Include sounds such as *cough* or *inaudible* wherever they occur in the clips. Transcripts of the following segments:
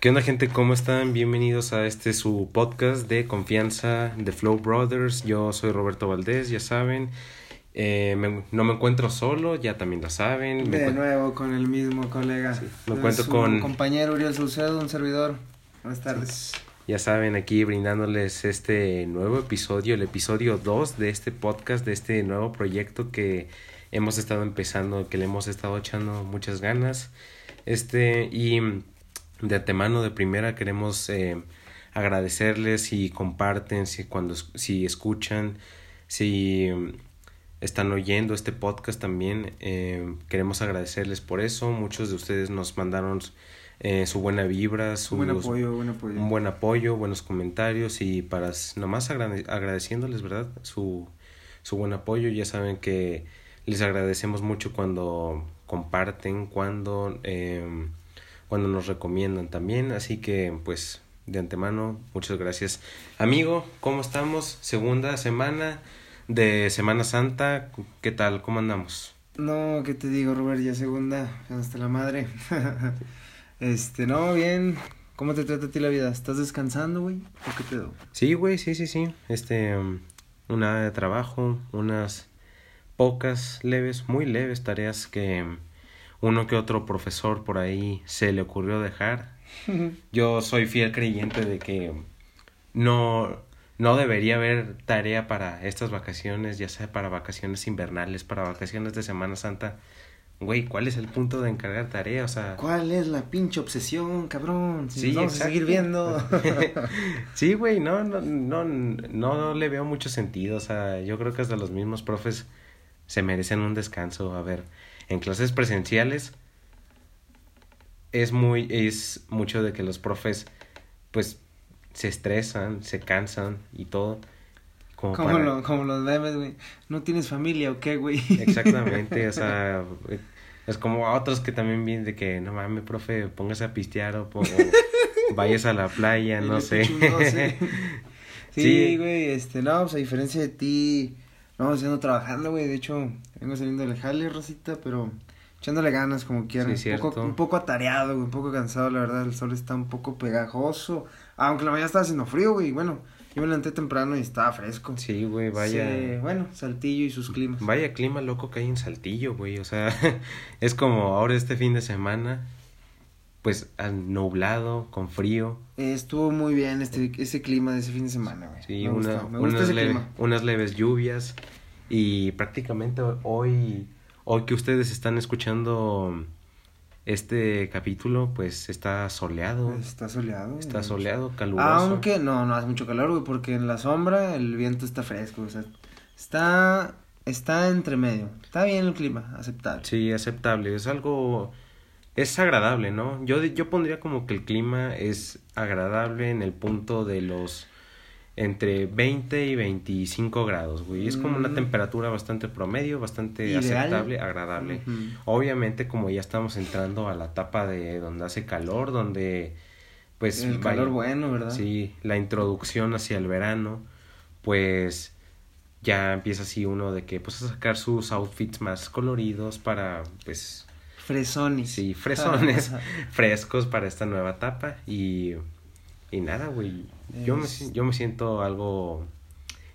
¿Qué onda gente? ¿Cómo están? Bienvenidos a este su podcast de confianza de Flow Brothers. Yo soy Roberto Valdés, ya saben. Eh, no me encuentro solo, ya también lo saben. de nuevo con el mismo colega. me encuentro con... compañero Uriel Saucedo, un servidor. Buenas tardes. Ya saben, aquí brindándoles este nuevo episodio, el episodio 2 de este podcast, de este nuevo proyecto que hemos estado empezando, que le hemos estado echando muchas ganas. Este, y de antemano, de primera, queremos eh, agradecerles si comparten, si, cuando, si escuchan, si mm, están oyendo este podcast también. Eh, queremos agradecerles por eso. Muchos de ustedes nos mandaron eh, su buena vibra, su buen apoyo, buen apoyo. un buen apoyo, buenos comentarios y para nomás agradeciéndoles, ¿verdad? Su, su buen apoyo. Ya saben que les agradecemos mucho cuando comparten, cuando eh, cuando nos recomiendan también. Así que pues de antemano, muchas gracias. Amigo, ¿cómo estamos? Segunda semana de Semana Santa. ¿Qué tal? ¿Cómo andamos? No, ¿qué te digo, Robert? Ya segunda, hasta la madre. *laughs* este, no, bien. ¿Cómo te trata a ti la vida? ¿Estás descansando, güey? ¿O qué pedo? Sí, güey, sí, sí, sí. Este, una de trabajo, unas pocas leves, muy leves tareas que uno que otro profesor por ahí se le ocurrió dejar. Yo soy fiel creyente de que no, no debería haber tarea para estas vacaciones, ya sea para vacaciones invernales, para vacaciones de Semana Santa. Güey, ¿cuál es el punto de encargar tarea? O sea, ¿cuál es la pinche obsesión, cabrón? sí, vamos a seguir viendo. *laughs* sí, güey, no, no, no, no le veo mucho sentido. O sea, yo creo que hasta los mismos profes se merecen un descanso. A ver, en clases presenciales es muy es mucho de que los profes pues se estresan, se cansan y todo. Como, como, como los memes, güey. ¿No tienes familia o qué, güey? *laughs* Exactamente, o sea, es como a otros que también vienen de que, no mames, profe, póngase a pistear o, vayas a la playa, *laughs* no sé. *laughs* sí, güey, este, no, pues a diferencia de ti, no, siendo trabajando, güey, de hecho, Vengo saliendo del jale, Rosita, pero echándole ganas como quieran. un, poco, un poco atareado, un poco cansado, la verdad. El sol está un poco pegajoso. Aunque la mañana estaba haciendo frío, güey. Bueno, yo me levanté temprano y estaba fresco. Sí, güey, vaya. bueno, Saltillo y sus climas. Vaya clima loco que hay en Saltillo, güey. O sea, *laughs* es como ahora este fin de semana, pues nublado, con frío. estuvo muy bien este ese clima de ese fin de semana, güey. Sí, una, unas leves lluvias. Y prácticamente hoy, hoy que ustedes están escuchando este capítulo, pues está soleado. Está soleado. Está soleado, caluroso. Aunque no, no hace mucho calor, güey, porque en la sombra el viento está fresco, o sea, está, está entre medio. Está bien el clima, aceptable. Sí, aceptable. Es algo, es agradable, ¿no? Yo, yo pondría como que el clima es agradable en el punto de los entre 20 y 25 grados, güey. Es como una mm. temperatura bastante promedio, bastante aceptable, agradable. Obviamente, como ya estamos entrando a la etapa de donde hace calor, donde pues el calor bueno, ¿verdad? Sí, la introducción hacia el verano, pues ya empieza así uno de que pues a sacar sus outfits más coloridos para pues fresones. Sí, *laughs* fresones, frescos para esta nueva etapa y y nada, güey. Yo, me, yo me siento algo.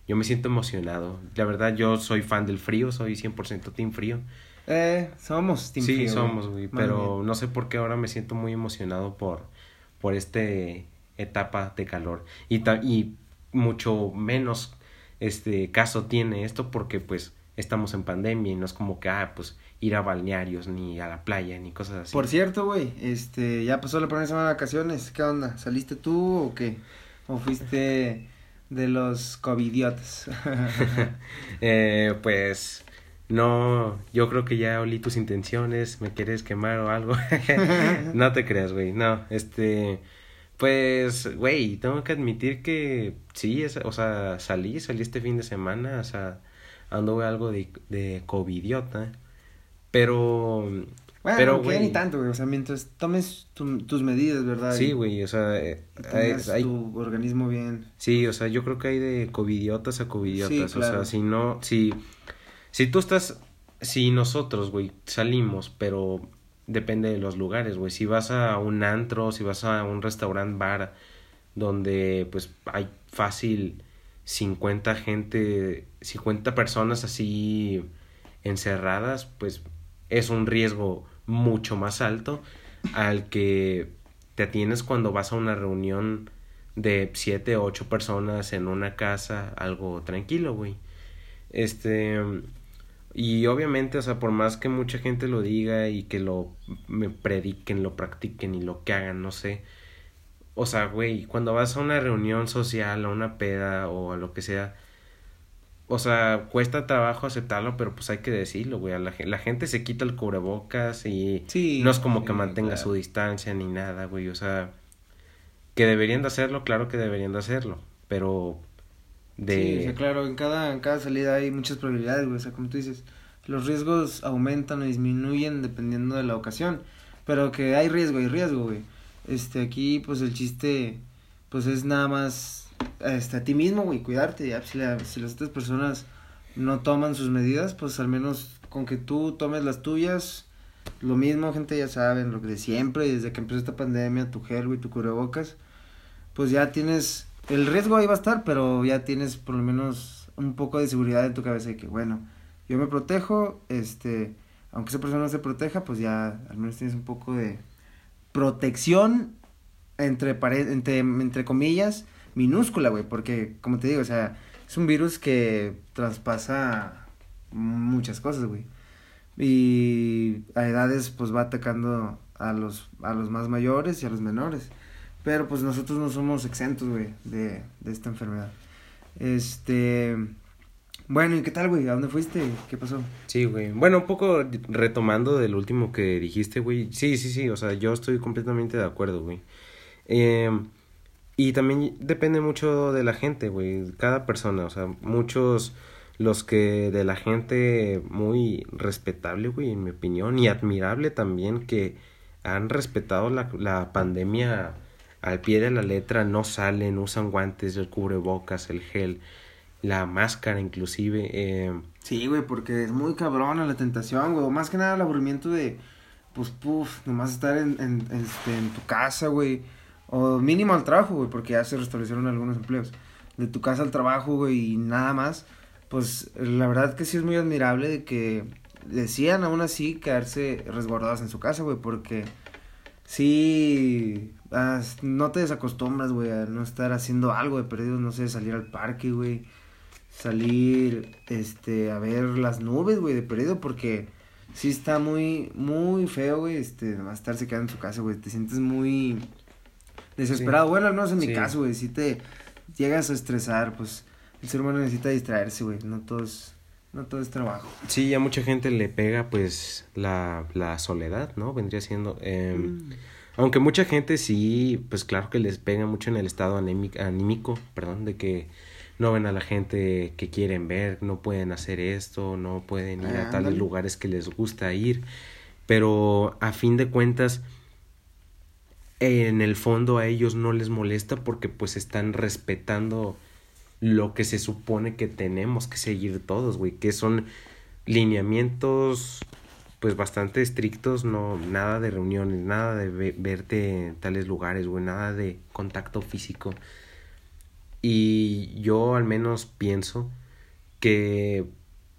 Yo me siento emocionado. La verdad, yo soy fan del frío, soy 100% team frío. Eh, somos team frío. Sí, somos, güey. Pero no sé por qué ahora me siento muy emocionado por, por este etapa de calor. Y, y mucho menos este caso tiene esto porque pues estamos en pandemia y no es como que, ah, pues ir a balnearios, ni a la playa, ni cosas así. Por cierto, güey, este, ya pasó la primera semana de vacaciones, ¿qué onda? ¿Saliste tú o qué? ¿O fuiste de los covidiotas? *laughs* eh, pues, no, yo creo que ya olí tus intenciones, me quieres quemar o algo. *laughs* no te creas, güey, no, este, pues, güey, tengo que admitir que sí, o sea, salí, salí este fin de semana, o sea, anduve algo de, de covidiota. Pero. Bueno, pero, güey. ni tanto, güey. O sea, mientras tomes tus medidas, ¿verdad? Sí, güey. O sea, eh, hay, tu organismo bien. Sí, o sea, yo creo que hay de covidiotas a covidiotas. O sea, si no. Si, si tú estás. Si nosotros, güey, salimos, pero depende de los lugares, güey. Si vas a un antro, si vas a un restaurant bar donde pues hay fácil 50 gente, 50 personas así encerradas, pues es un riesgo mucho más alto al que te atienes cuando vas a una reunión de 7 o 8 personas en una casa, algo tranquilo, güey. Este y obviamente, o sea, por más que mucha gente lo diga y que lo me prediquen, lo practiquen y lo que hagan, no sé. O sea, güey, cuando vas a una reunión social, a una peda o a lo que sea, o sea, cuesta trabajo aceptarlo, pero pues hay que decirlo, güey. La, la gente se quita el cubrebocas y no es como que mantenga su distancia ni nada, güey. O sea, que deberían de hacerlo, claro que deberían de hacerlo, pero de... Sí, claro, en cada, en cada salida hay muchas probabilidades, güey, o sea, como tú dices, los riesgos aumentan o disminuyen dependiendo de la ocasión, pero que hay riesgo, hay riesgo, güey. Este, aquí, pues, el chiste, pues, es nada más, este, a ti mismo, güey, cuidarte, ya, si, si las otras personas no toman sus medidas, pues, al menos con que tú tomes las tuyas, lo mismo, gente, ya saben, lo que de siempre, desde que empezó esta pandemia, tu gel, güey, tu cubrebocas, pues ya tienes el riesgo ahí va a estar, pero ya tienes por lo menos un poco de seguridad en tu cabeza de que, bueno, yo me protejo, este, aunque esa persona no se proteja, pues ya al menos tienes un poco de protección entre, entre, entre comillas, minúscula, güey, porque, como te digo, o sea, es un virus que traspasa muchas cosas, güey. Y a edades, pues va atacando a los, a los más mayores y a los menores. Pero pues nosotros no somos exentos, güey, de, de esta enfermedad. Este... Bueno, ¿y qué tal, güey? ¿A dónde fuiste? ¿Qué pasó? Sí, güey. Bueno, un poco retomando del último que dijiste, güey. Sí, sí, sí. O sea, yo estoy completamente de acuerdo, güey. Eh, y también depende mucho de la gente, güey. Cada persona. O sea, muchos los que de la gente muy respetable, güey, en mi opinión. Y admirable también que han respetado la, la pandemia al pie de la letra no salen, usan guantes, el cubrebocas, el gel, la máscara inclusive. Eh... Sí, güey, porque es muy cabrona la tentación, güey. Más que nada el aburrimiento de, pues, puf, nomás estar en, en, este, en tu casa, güey. O mínimo al trabajo, güey, porque ya se restablecieron algunos empleos. De tu casa al trabajo, güey, y nada más. Pues la verdad que sí es muy admirable de que decían aún así quedarse resguardados en su casa, güey, porque sí no te desacostumbras, güey, a no estar haciendo algo de perdido, no sé, salir al parque, güey. Salir, este, a ver las nubes, güey, de perdido, porque sí está muy, muy feo, güey, este, a estarse quedando en su casa, güey. Te sientes muy desesperado. Bueno, al menos en mi caso, güey, si te llegas a estresar, pues el ser humano necesita distraerse, güey. No todo es, no todo es trabajo. Sí, a mucha gente le pega, pues, la, la soledad, ¿no? Vendría siendo... Eh, aunque mucha gente sí, pues claro que les pega mucho en el estado anímico, anímico, perdón, de que no ven a la gente que quieren ver, no pueden hacer esto, no pueden ir a tales lugares que les gusta ir, pero a fin de cuentas en el fondo a ellos no les molesta porque pues están respetando lo que se supone que tenemos que seguir todos, güey, que son lineamientos pues bastante estrictos, no, nada de reuniones, nada de verte en tales lugares, güey, nada de contacto físico. Y yo al menos pienso que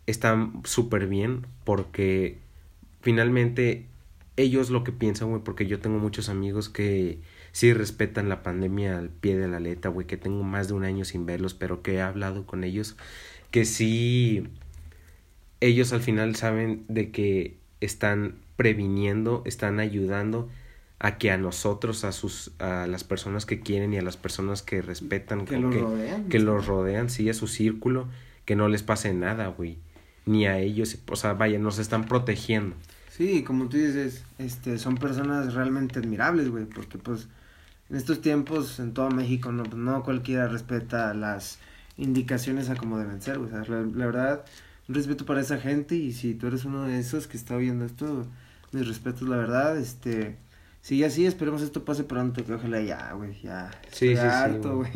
están súper bien porque finalmente ellos lo que piensan, güey, porque yo tengo muchos amigos que sí respetan la pandemia al pie de la letra, güey, que tengo más de un año sin verlos, pero que he hablado con ellos, que sí, ellos al final saben de que están previniendo, están ayudando a que a nosotros, a sus, a las personas que quieren y a las personas que respetan, que, los, rodean, que los rodean, sí, a su círculo, que no les pase nada, güey, ni a ellos, o sea, vaya, nos están protegiendo. Sí, como tú dices, este, son personas realmente admirables, güey, porque pues en estos tiempos en todo México no, no cualquiera respeta las indicaciones a cómo deben ser, güey, o sea, la verdad un respeto para esa gente y si tú eres uno de esos que está viendo esto, mis respetos, la verdad, este, sigue así, esperemos esto pase pronto, que ojalá ya, güey, ya, sí, sí, harto, güey.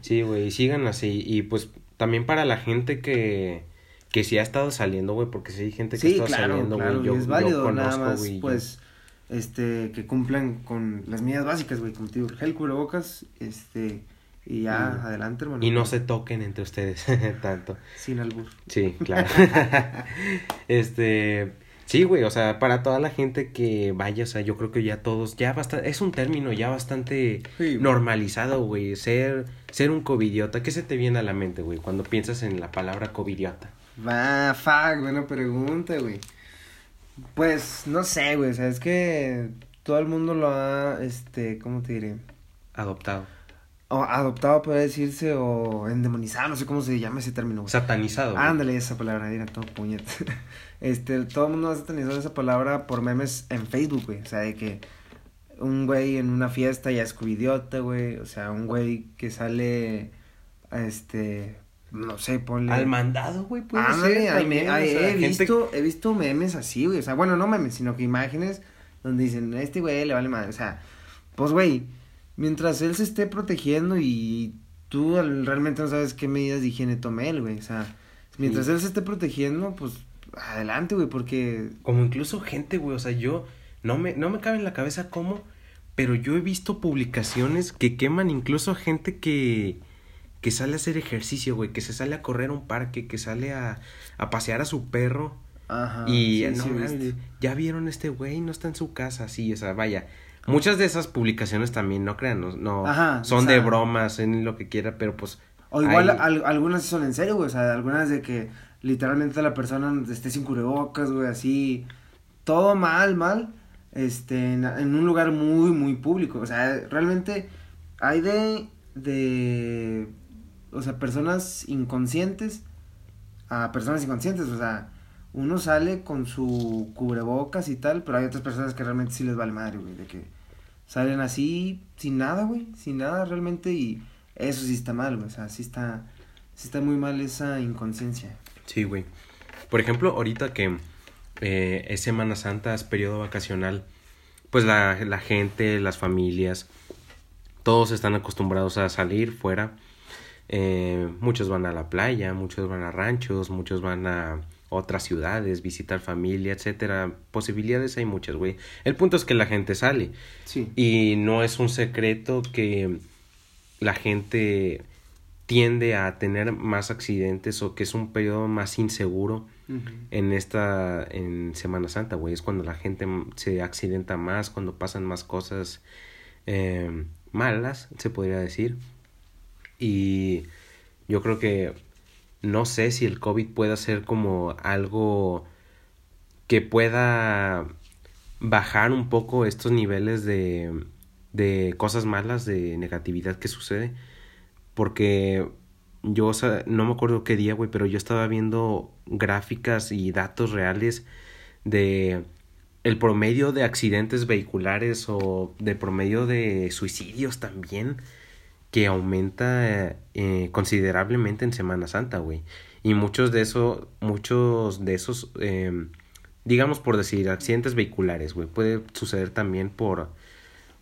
Sí, güey, sigan así y pues también para la gente que que sí ha estado saliendo, güey, porque sí hay gente que ha estado saliendo, güey, yo, es válido, nada más, pues este, que cumplan con las medidas básicas, güey, como te digo, gel, cubrebocas, este, y ya, adelante, hermano. Y no se toquen entre ustedes *laughs* tanto. Sin albur. Sí, claro. *laughs* *laughs* este, sí, güey, o sea, para toda la gente que vaya, o sea, yo creo que ya todos, ya bastante, es un término ya bastante normalizado, güey, ser, ser un covidiota. ¿Qué se te viene a la mente, güey, cuando piensas en la palabra covidiota? Va, fuck, buena pregunta, güey. Pues, no sé, güey, o sea, es que todo el mundo lo ha, este, ¿cómo te diré? Adoptado. O adoptado, puede decirse, o endemonizado, no sé cómo se llama ese término. Satanizado. Ándale, esa palabra, mira, todo puñet. *laughs* este, todo el mundo ha satanizado esa palabra por memes en Facebook, güey. O sea, de que un güey en una fiesta ya es idiota, güey. O sea, un güey que sale, este, no sé, ponle. Al mandado, güey, puede ser. me, he, visto, he visto memes así, güey. O sea, bueno, no memes, sino que imágenes donde dicen, este güey le vale madre. O sea, pues, güey, mientras él se esté protegiendo y tú realmente no sabes qué medidas de higiene tome él, güey. O sea, mientras él se esté protegiendo, pues, adelante, güey, porque. Como incluso gente, güey, o sea, yo. No me, no me cabe en la cabeza cómo, pero yo he visto publicaciones que queman incluso a gente que que sale a hacer ejercicio, güey, que se sale a correr a un parque, que sale a, a pasear a su perro. Ajá. Y no, ya vieron este güey, no está en su casa, sí, o sea, vaya. Muchas de esas publicaciones también, no crean, no, no son de bromas, en lo que quiera, pero pues. O igual algunas son en serio, güey, o sea, algunas de que literalmente la persona esté sin cubrebocas, güey, así. Todo mal, mal, este, en, en un lugar muy, muy público. O sea, realmente hay de, de o sea, personas inconscientes a personas inconscientes, o sea, uno sale con su cubrebocas y tal, pero hay otras personas que realmente sí les vale madre, güey, de que salen así sin nada, güey, sin nada realmente y eso sí está mal, güey, o sea, sí está, sí está muy mal esa inconsciencia. Sí, güey. Por ejemplo, ahorita que eh, es Semana Santa, es periodo vacacional, pues la, la gente, las familias, todos están acostumbrados a salir fuera eh, muchos van a la playa, muchos van a ranchos, muchos van a otras ciudades, visitar familia, etcétera. Posibilidades hay muchas, güey. El punto es que la gente sale. Sí. Y no es un secreto que la gente tiende a tener más accidentes o que es un periodo más inseguro en esta en Semana Santa, güey. Es cuando la gente se accidenta más, cuando pasan más cosas eh, malas, se podría decir. Y yo creo que no sé si el COVID pueda ser como algo que pueda bajar un poco estos niveles de, de cosas malas, de negatividad que sucede. Porque yo no me acuerdo qué día, güey, pero yo estaba viendo gráficas y datos reales de el promedio de accidentes vehiculares o de promedio de suicidios también que aumenta eh, considerablemente en Semana Santa, güey. Y muchos de esos, muchos de esos, em, digamos por decir, accidentes vehiculares, güey, puede suceder también por,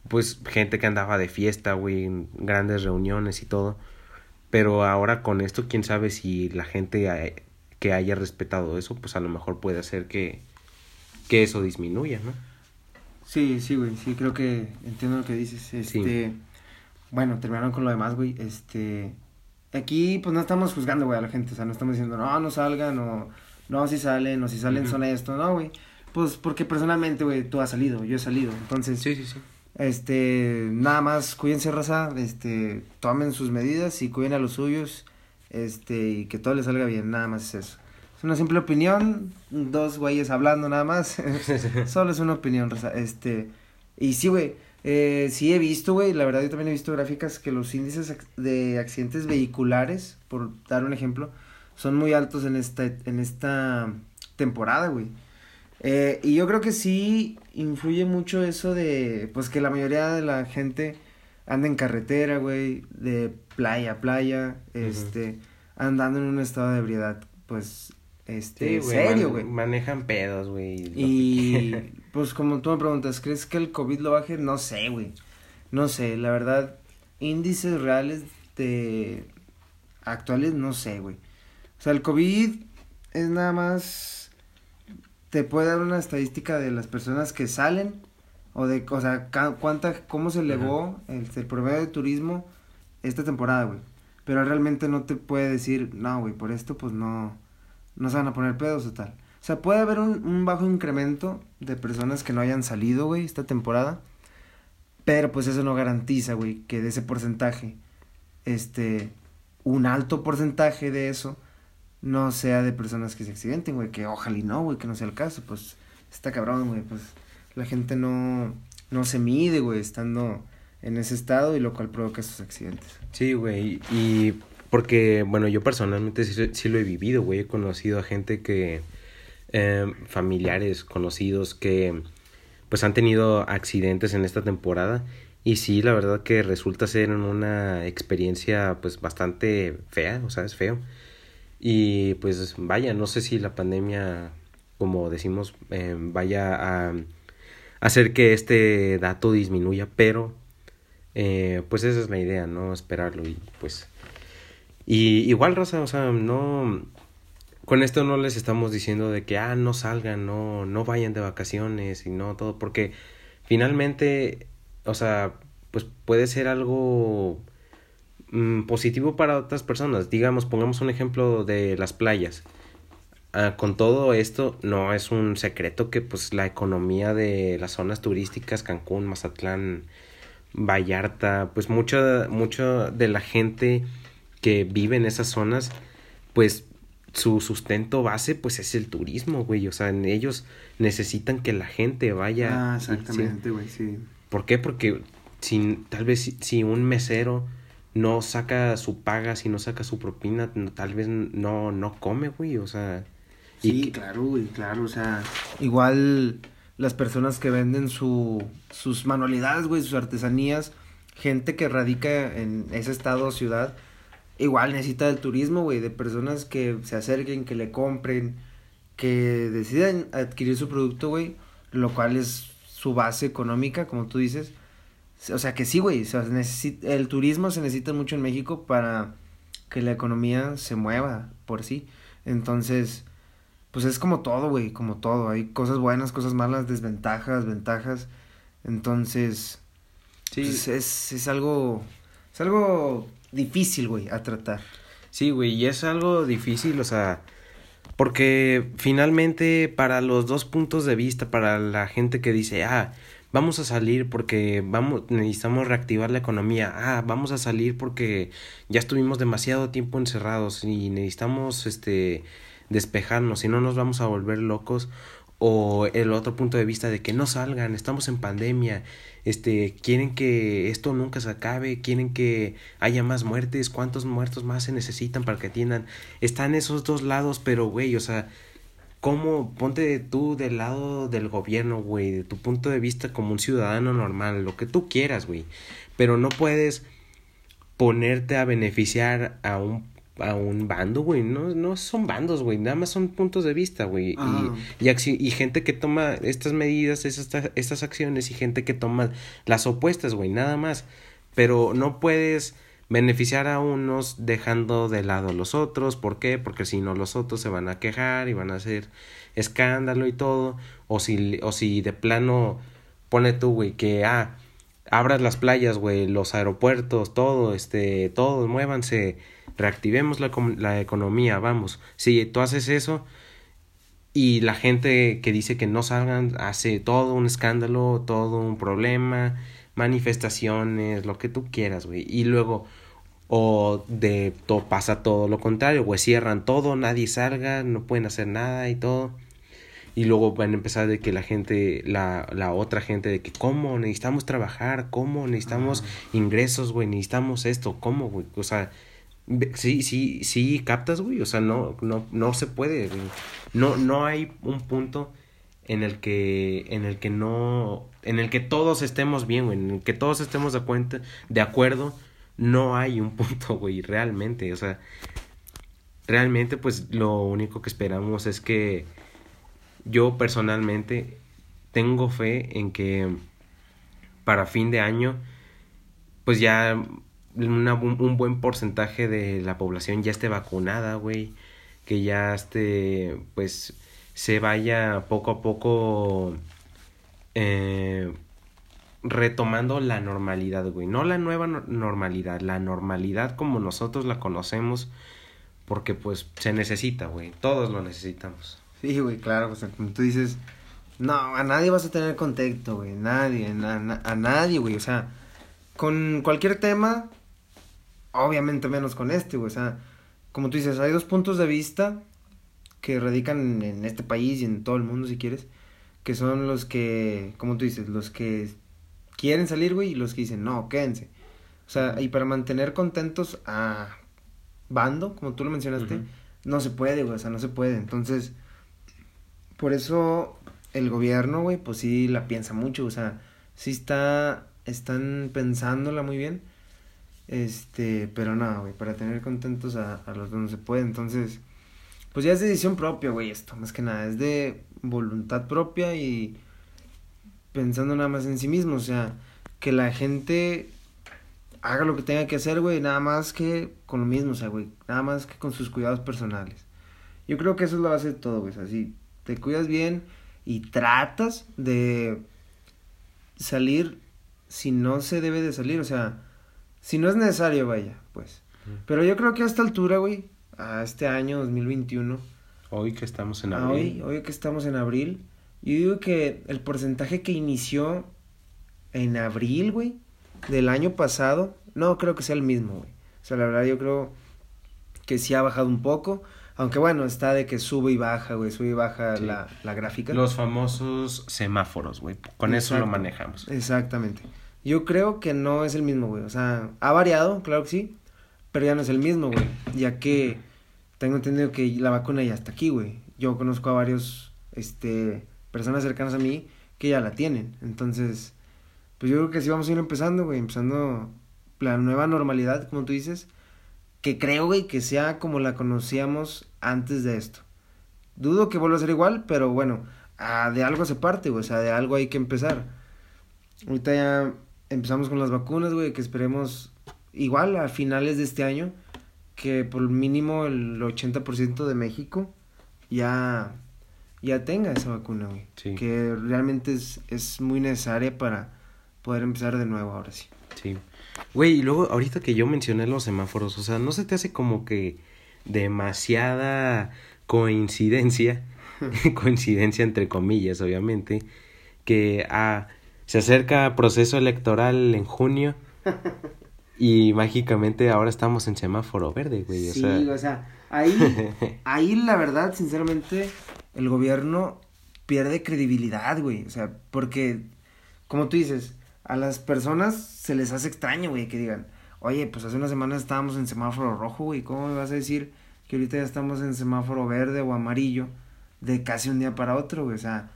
pues, gente que andaba de fiesta, güey, grandes reuniones y todo. Pero ahora con esto, quién sabe si la gente eh, que haya respetado eso, pues a lo mejor puede hacer que, que eso disminuya, ¿no? Sí, sí, güey, sí, creo que entiendo lo que dices. Este, bueno, terminaron con lo demás, güey. Este. Aquí, pues no estamos juzgando, güey, a la gente. O sea, no estamos diciendo, no, no salgan, o no, si salen, o si salen son esto, no, güey. Pues porque personalmente, güey, tú has salido, yo he salido. Entonces. Sí, sí, sí. Este, nada más, cuídense, raza. Este, tomen sus medidas y cuiden a los suyos. Este, y que todo les salga bien, nada más es eso. Es una simple opinión, dos güeyes hablando nada más. *laughs* Solo es una opinión, raza. Este, y sí, güey eh, sí he visto, güey, la verdad yo también he visto gráficas que los índices de accidentes vehiculares, por dar un ejemplo, son muy altos en esta, en esta temporada, güey. Eh, y yo creo que sí influye mucho eso de, pues que la mayoría de la gente anda en carretera, güey, de playa a playa, este, andando en un estado de ebriedad, pues este, serio, güey. manejan pedos, güey. Y pues como tú me preguntas, ¿crees que el COVID lo baje? No sé, güey. No sé, la verdad, índices reales de actuales, no sé, güey. O sea, el COVID es nada más, te puede dar una estadística de las personas que salen O de, o sea, cuánta, cómo se elevó el, el promedio de turismo esta temporada, güey. Pero realmente no te puede decir, no, güey, por esto pues no, no se van a poner pedos o tal. O sea, puede haber un, un bajo incremento de personas que no hayan salido, güey, esta temporada. Pero pues eso no garantiza, güey, que de ese porcentaje, este, un alto porcentaje de eso no sea de personas que se accidenten, güey, que ojalá y no, güey, que no sea el caso, pues está cabrón, güey, pues la gente no, no se mide, güey, estando en ese estado y lo cual provoca esos accidentes. Sí, güey, y porque, bueno, yo personalmente sí, lo he vivido, güey, he conocido a gente que, eh, familiares, conocidos que, pues han tenido accidentes en esta temporada y sí, la verdad que resulta ser una experiencia, pues, bastante fea, o sea, es feo. Y pues vaya, no sé si la pandemia, como decimos, eh, vaya a hacer que este dato disminuya, pero eh, pues esa es la idea, ¿no? Esperarlo y pues... Y igual, Rosa, o sea, no... Con esto no les estamos diciendo de que, ah, no salgan, no, no vayan de vacaciones y no todo, porque finalmente, o sea, pues puede ser algo Mm, positivo para otras personas. Digamos, pongamos un ejemplo de las playas. Ah, con todo esto, no es un secreto que pues la economía de las zonas turísticas, Cancún, Mazatlán, Vallarta, pues mucha, mucha de la gente que vive en esas zonas, pues su sustento base pues es el turismo, güey. O sea, en ellos necesitan que la gente vaya. Ah, exactamente, güey, sí. ¿Por qué? Porque sin, tal vez si un mesero no saca su paga, si no saca su propina, tal vez no, no come, güey, o sea... Sí, claro, güey, claro, o sea, igual las personas que venden su, sus manualidades, güey, sus artesanías, gente que radica en ese estado o ciudad, igual necesita del turismo, güey, de personas que se acerquen, que le compren, que decidan adquirir su producto, güey, lo cual es su base económica, como tú dices, o sea que sí, güey. O sea, el turismo se necesita mucho en México para que la economía se mueva por sí. Entonces, pues es como todo, güey, como todo. Hay cosas buenas, cosas malas, desventajas, ventajas. Entonces, sí. Pues es, es algo, es algo difícil, güey, a tratar. Sí, güey, y es algo difícil, o sea, porque finalmente para los dos puntos de vista, para la gente que dice, ah, vamos a salir porque vamos, necesitamos reactivar la economía, ah, vamos a salir porque ya estuvimos demasiado tiempo encerrados y necesitamos este despejarnos, si no nos vamos a volver locos o el otro punto de vista de que no salgan, estamos en pandemia, este, quieren que esto nunca se acabe, quieren que haya más muertes, cuántos muertos más se necesitan para que atiendan, están esos dos lados, pero güey, o sea, ¿Cómo? Ponte tú del lado del gobierno, güey, de tu punto de vista como un ciudadano normal, lo que tú quieras, güey. Pero no puedes ponerte a beneficiar a un, a un bando, güey. No, no son bandos, güey. Nada más son puntos de vista, güey. Y, y, y, gente que toma estas medidas, estas, estas acciones y gente que toma las opuestas, güey. Nada más. Pero no puedes beneficiar a unos dejando de lado a los otros. ¿Por qué? Porque si no los otros se van a quejar y van a hacer escándalo y todo. O si, o si de plano pone tú, güey, que ah, abras las playas, güey, los aeropuertos, todo, este, todos, muévanse, reactivemos la, la economía, vamos. Si tú haces eso y la gente que dice que no salgan hace todo un escándalo, todo un problema, manifestaciones, lo que tú quieras, güey. Y luego o de todo pasa todo lo contrario, güey, cierran todo, nadie salga, no pueden hacer nada y todo. Y luego van a empezar de que la gente, la, la otra gente, de que cómo necesitamos trabajar, cómo necesitamos ingresos, güey, necesitamos esto, cómo, güey, o sea, sí, sí, sí, captas, güey, o sea, no, no, no se puede, no, no hay un punto en el que, en el que no, en el que todos estemos bien, güey, en el que todos estemos de cuenta, de acuerdo no hay un *laughs* punto, güey, realmente, o sea, realmente pues lo único que esperamos es que yo personalmente tengo fe en que para fin de año pues ya un buen porcentaje de la población ya esté vacunada, güey, que ya esté pues se vaya poco a poco eh, retomando la normalidad, güey. No la nueva normalidad, la normalidad como nosotros la conocemos, porque pues se necesita, güey. Todos lo necesitamos. Sí, güey, claro, o sea, como tú dices, no, a nadie vas a tener contacto, güey, nadie, a nadie, güey, o sea, con cualquier tema, obviamente menos con este, güey, o sea, como tú dices, hay dos puntos de vista que radican en este país y en todo el mundo, si quieres, que son los que, como tú dices, los que quieren salir, güey, y los que dicen, no, quédense. O sea, y para mantener contentos a bando, como tú lo mencionaste, no se puede, güey, o sea, no se puede. Entonces, por eso el gobierno, güey, pues sí la piensa mucho, o sea, sí está, están pensándola muy bien. Este, pero no, güey, para tener contentos a, a los dos no se puede. Entonces, pues ya es decisión propia, güey, esto, más que nada, es de voluntad propia y pensando nada más en sí mismo, o sea, que la gente haga lo que tenga que hacer, güey, nada más que con lo mismo, o sea, güey, nada más que con sus cuidados personales. Yo creo que eso es la base de todo, güey, así, te cuidas bien y tratas de salir si no se debe de salir, o sea, si no es necesario, vaya, pues. Pero yo creo que a esta altura, güey, a este año 2021. Hoy que estamos en abril. Hoy, hoy que estamos en abril. Yo digo que el porcentaje que inició en abril, güey, del año pasado, no creo que sea el mismo, güey. O sea, la verdad yo creo que sí ha bajado un poco. Aunque bueno, está de que sube y baja, güey, sube y baja la, la, gráfica. Los famosos semáforos, güey. Con eso lo manejamos. Exactamente. Yo creo que no es el mismo, güey. O sea, ha variado, claro que sí, pero ya no es el mismo, güey. Ya que tengo entendido que la vacuna ya está aquí, güey. Yo conozco a varios, este, personas cercanas a mí que ya la tienen. Entonces, pues yo creo que sí vamos a ir empezando, güey, empezando la nueva normalidad, como tú dices, que creo, güey, que sea como la conocíamos antes de esto. Dudo que vuelva a ser igual, pero bueno, de algo se parte, güey, o sea, de algo hay que empezar. Ahorita ya empezamos con las vacunas, güey, que esperemos igual a finales de este año que por mínimo el 80% de México ya, ya tenga esa vacuna, güey. Que realmente es, es muy necesaria para poder empezar de nuevo ahora sí. Sí. Güey, y luego ahorita que yo mencioné los semáforos, o sea, ¿no se te hace como que demasiada coincidencia, *laughs* coincidencia entre comillas, obviamente, que ah, se acerca proceso electoral en junio *laughs* Y mágicamente ahora estamos en semáforo verde, güey. sí, o sea, ahí, *laughs* ahí la verdad, sinceramente, el gobierno pierde credibilidad, güey. O sea, porque, como tú dices, a las personas se les hace extraño, güey, que digan, oye, pues hace unas semanas estábamos en semáforo rojo, güey, ¿cómo me vas a decir que ahorita ya estamos en semáforo verde o amarillo de casi un día para otro, güey? O sea,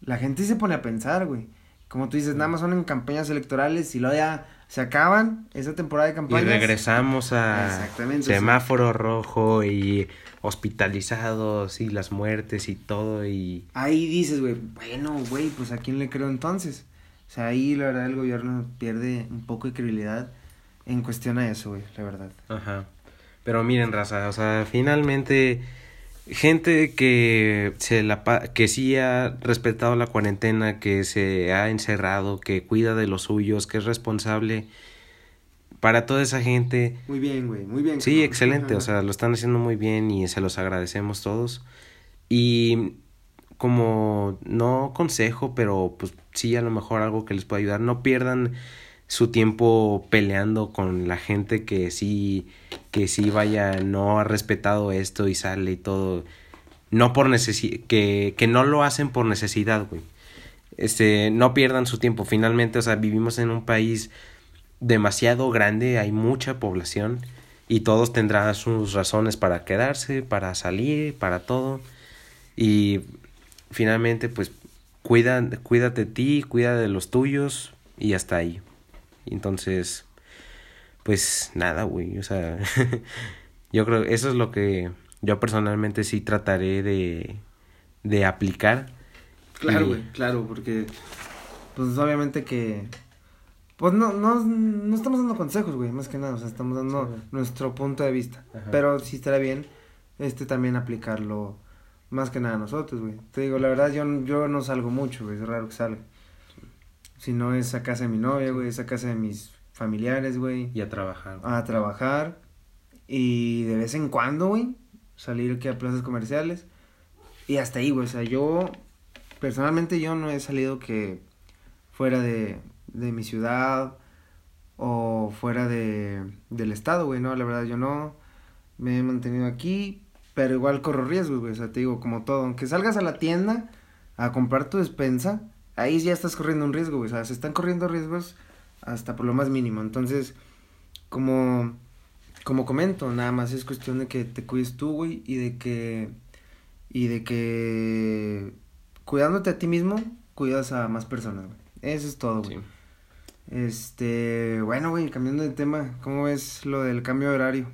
la gente se pone a pensar, güey. Como tú dices, nada más son en campañas electorales y luego ya se acaban esa temporada de campañas. Y regresamos a semáforo rojo y hospitalizados y las muertes y todo y... Ahí dices, güey, bueno, güey, pues a quién le creo entonces. O sea, ahí la verdad el gobierno pierde un poco de credibilidad en cuestión a eso, güey, la verdad. Ajá. Pero miren, raza, o sea, finalmente gente que se la que sí ha respetado la cuarentena, que se ha encerrado, que cuida de los suyos, que es responsable para toda esa gente. Muy bien, güey, muy bien. Sí, excelente, o sea, lo están haciendo muy bien y se los agradecemos todos. Y como no consejo, pero pues sí a lo mejor algo que les pueda ayudar, no pierdan su tiempo peleando con la gente que sí que sí vaya no ha respetado esto y sale y todo. No por necesidad que que no lo hacen por necesidad güey. Este no pierdan su tiempo. Finalmente o sea vivimos en un país demasiado grande hay mucha población y todos tendrán sus razones para quedarse para salir para todo. Y finalmente pues cuida cuídate de ti cuida de los tuyos y hasta ahí entonces, pues nada, güey, o sea, *laughs* yo creo eso es lo que yo personalmente sí trataré de, de aplicar. Claro, güey, claro, porque pues obviamente que pues no, no, no estamos dando consejos, güey, más que nada, o sea, estamos dando nuestro punto de vista. Pero sí estará bien este también aplicarlo más que nada nosotros, güey. Te digo, la verdad yo, yo no salgo mucho, güey, es raro que salga. Si no es a casa de mi novia, güey, es a casa de mis familiares, güey. Y a trabajar. A trabajar. Y de vez en cuando, güey, salir aquí a plazas comerciales. Y hasta ahí, güey. O sea, yo, personalmente yo no he salido que fuera de, de mi ciudad o fuera de, del estado, güey, no, la verdad yo no. Me he mantenido aquí, pero igual corro riesgos, güey. O sea, te digo, como todo. Aunque salgas a la tienda a comprar tu despensa, ahí ya estás corriendo un riesgo, güey. O sea, se están corriendo riesgos hasta por lo más mínimo. Entonces, como, como comento, nada más es cuestión de que te cuides tú, güey, y de que, y de que, cuidándote a ti mismo, cuidas a más personas, güey. Eso es todo, güey. Este, bueno, güey, cambiando de tema, ¿cómo ves lo del cambio de horario?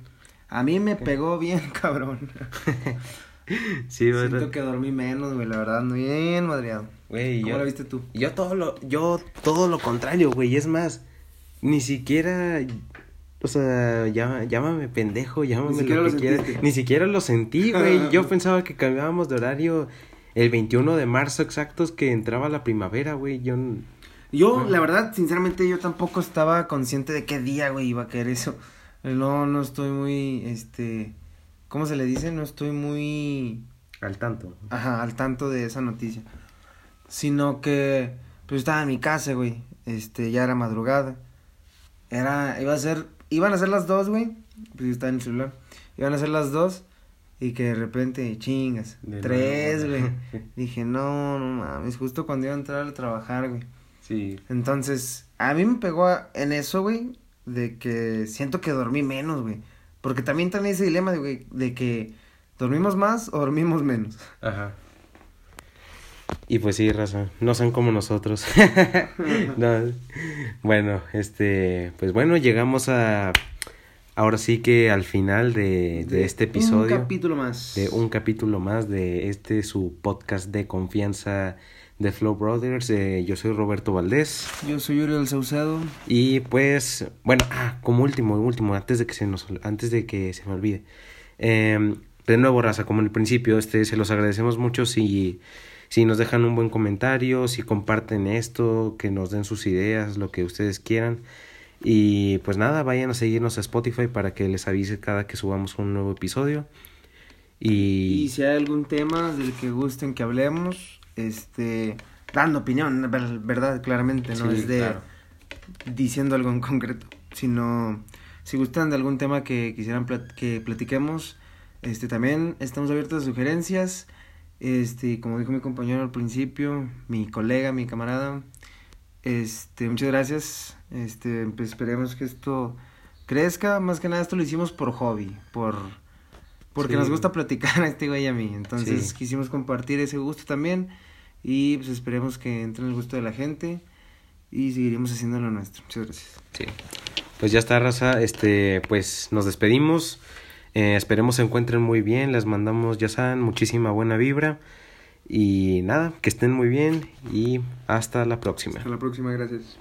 A mí me pegó bien, *laughs* cabrón. *laughs* sí, ¿verdad? Siento que dormí menos, güey, la verdad, bien madreado. Güey, ¿Cómo lo viste tú? Yo todo lo, yo todo lo contrario, güey, es más, ni siquiera, o sea, llámame pendejo, llámame lo, que quieras. Ni siquiera lo sentí, güey. *laughs* yo pensaba que cambiábamos de horario el 21 de marzo exactos que entraba la primavera, güey. Yo yo, la verdad, sinceramente, yo tampoco estaba consciente de qué día, güey, iba a caer eso. No, no estoy muy, este, ¿cómo se le dice? No estoy muy... Al tanto. Ajá, al tanto de esa noticia. Sino que, pues estaba en mi casa, güey. Este, ya era madrugada. Era, iba a ser, iban a ser las dos, güey. Pues estaba en el celular. Iban a ser las dos. Y que de repente, chingas, tres, güey. *laughs* Dije, no, no mames, justo cuando iba a entrar a trabajar, güey. Sí. Entonces, a mí me pegó en eso, güey, de que siento que dormí menos, güey. Porque también también ese dilema, de, de que dormimos más o dormimos menos. Ajá. Y pues sí, raza, no son como nosotros. *laughs* Bueno, este, pues bueno, llegamos a ahora sí que al final de, de, este episodio. Un capítulo más. De un capítulo más de este su podcast de confianza de Flow Brothers. Eh, yo soy Roberto Valdés. Yo soy Uriel Saucedo. Y pues, bueno, ah, como último, último, antes de que se nos, antes de que se me olvide. Eh, de nuevo, raza, como en el principio, este, se los agradecemos mucho si, si nos dejan un buen comentario, si comparten esto, que nos den sus ideas, lo que ustedes quieran. Y pues nada, vayan a seguirnos a Spotify para que les avise cada que subamos un nuevo episodio. Y, y si hay algún tema del que gusten que hablemos, este, dando opinión, verdad, claramente, no es de diciendo algo en concreto, sino si gustan de algún tema que quisieran que platiquemos, este, también estamos abiertos a sugerencias, este, como dijo mi compañero al principio, mi colega, mi camarada, este, muchas gracias, este, pues esperemos que esto crezca, más que nada esto lo hicimos por hobby, por porque nos gusta platicar a este güey y a mí. Entonces quisimos compartir ese gusto también. Y pues esperemos que entre en el gusto de la gente. Y seguiremos haciendo lo nuestro. Muchas gracias. Sí. Pues ya está, raza. Este, pues nos despedimos. Eh, esperemos se encuentren muy bien. Les mandamos, ya saben, muchísima buena vibra. Y nada, que estén muy bien. Y hasta la próxima. Hasta la próxima, gracias.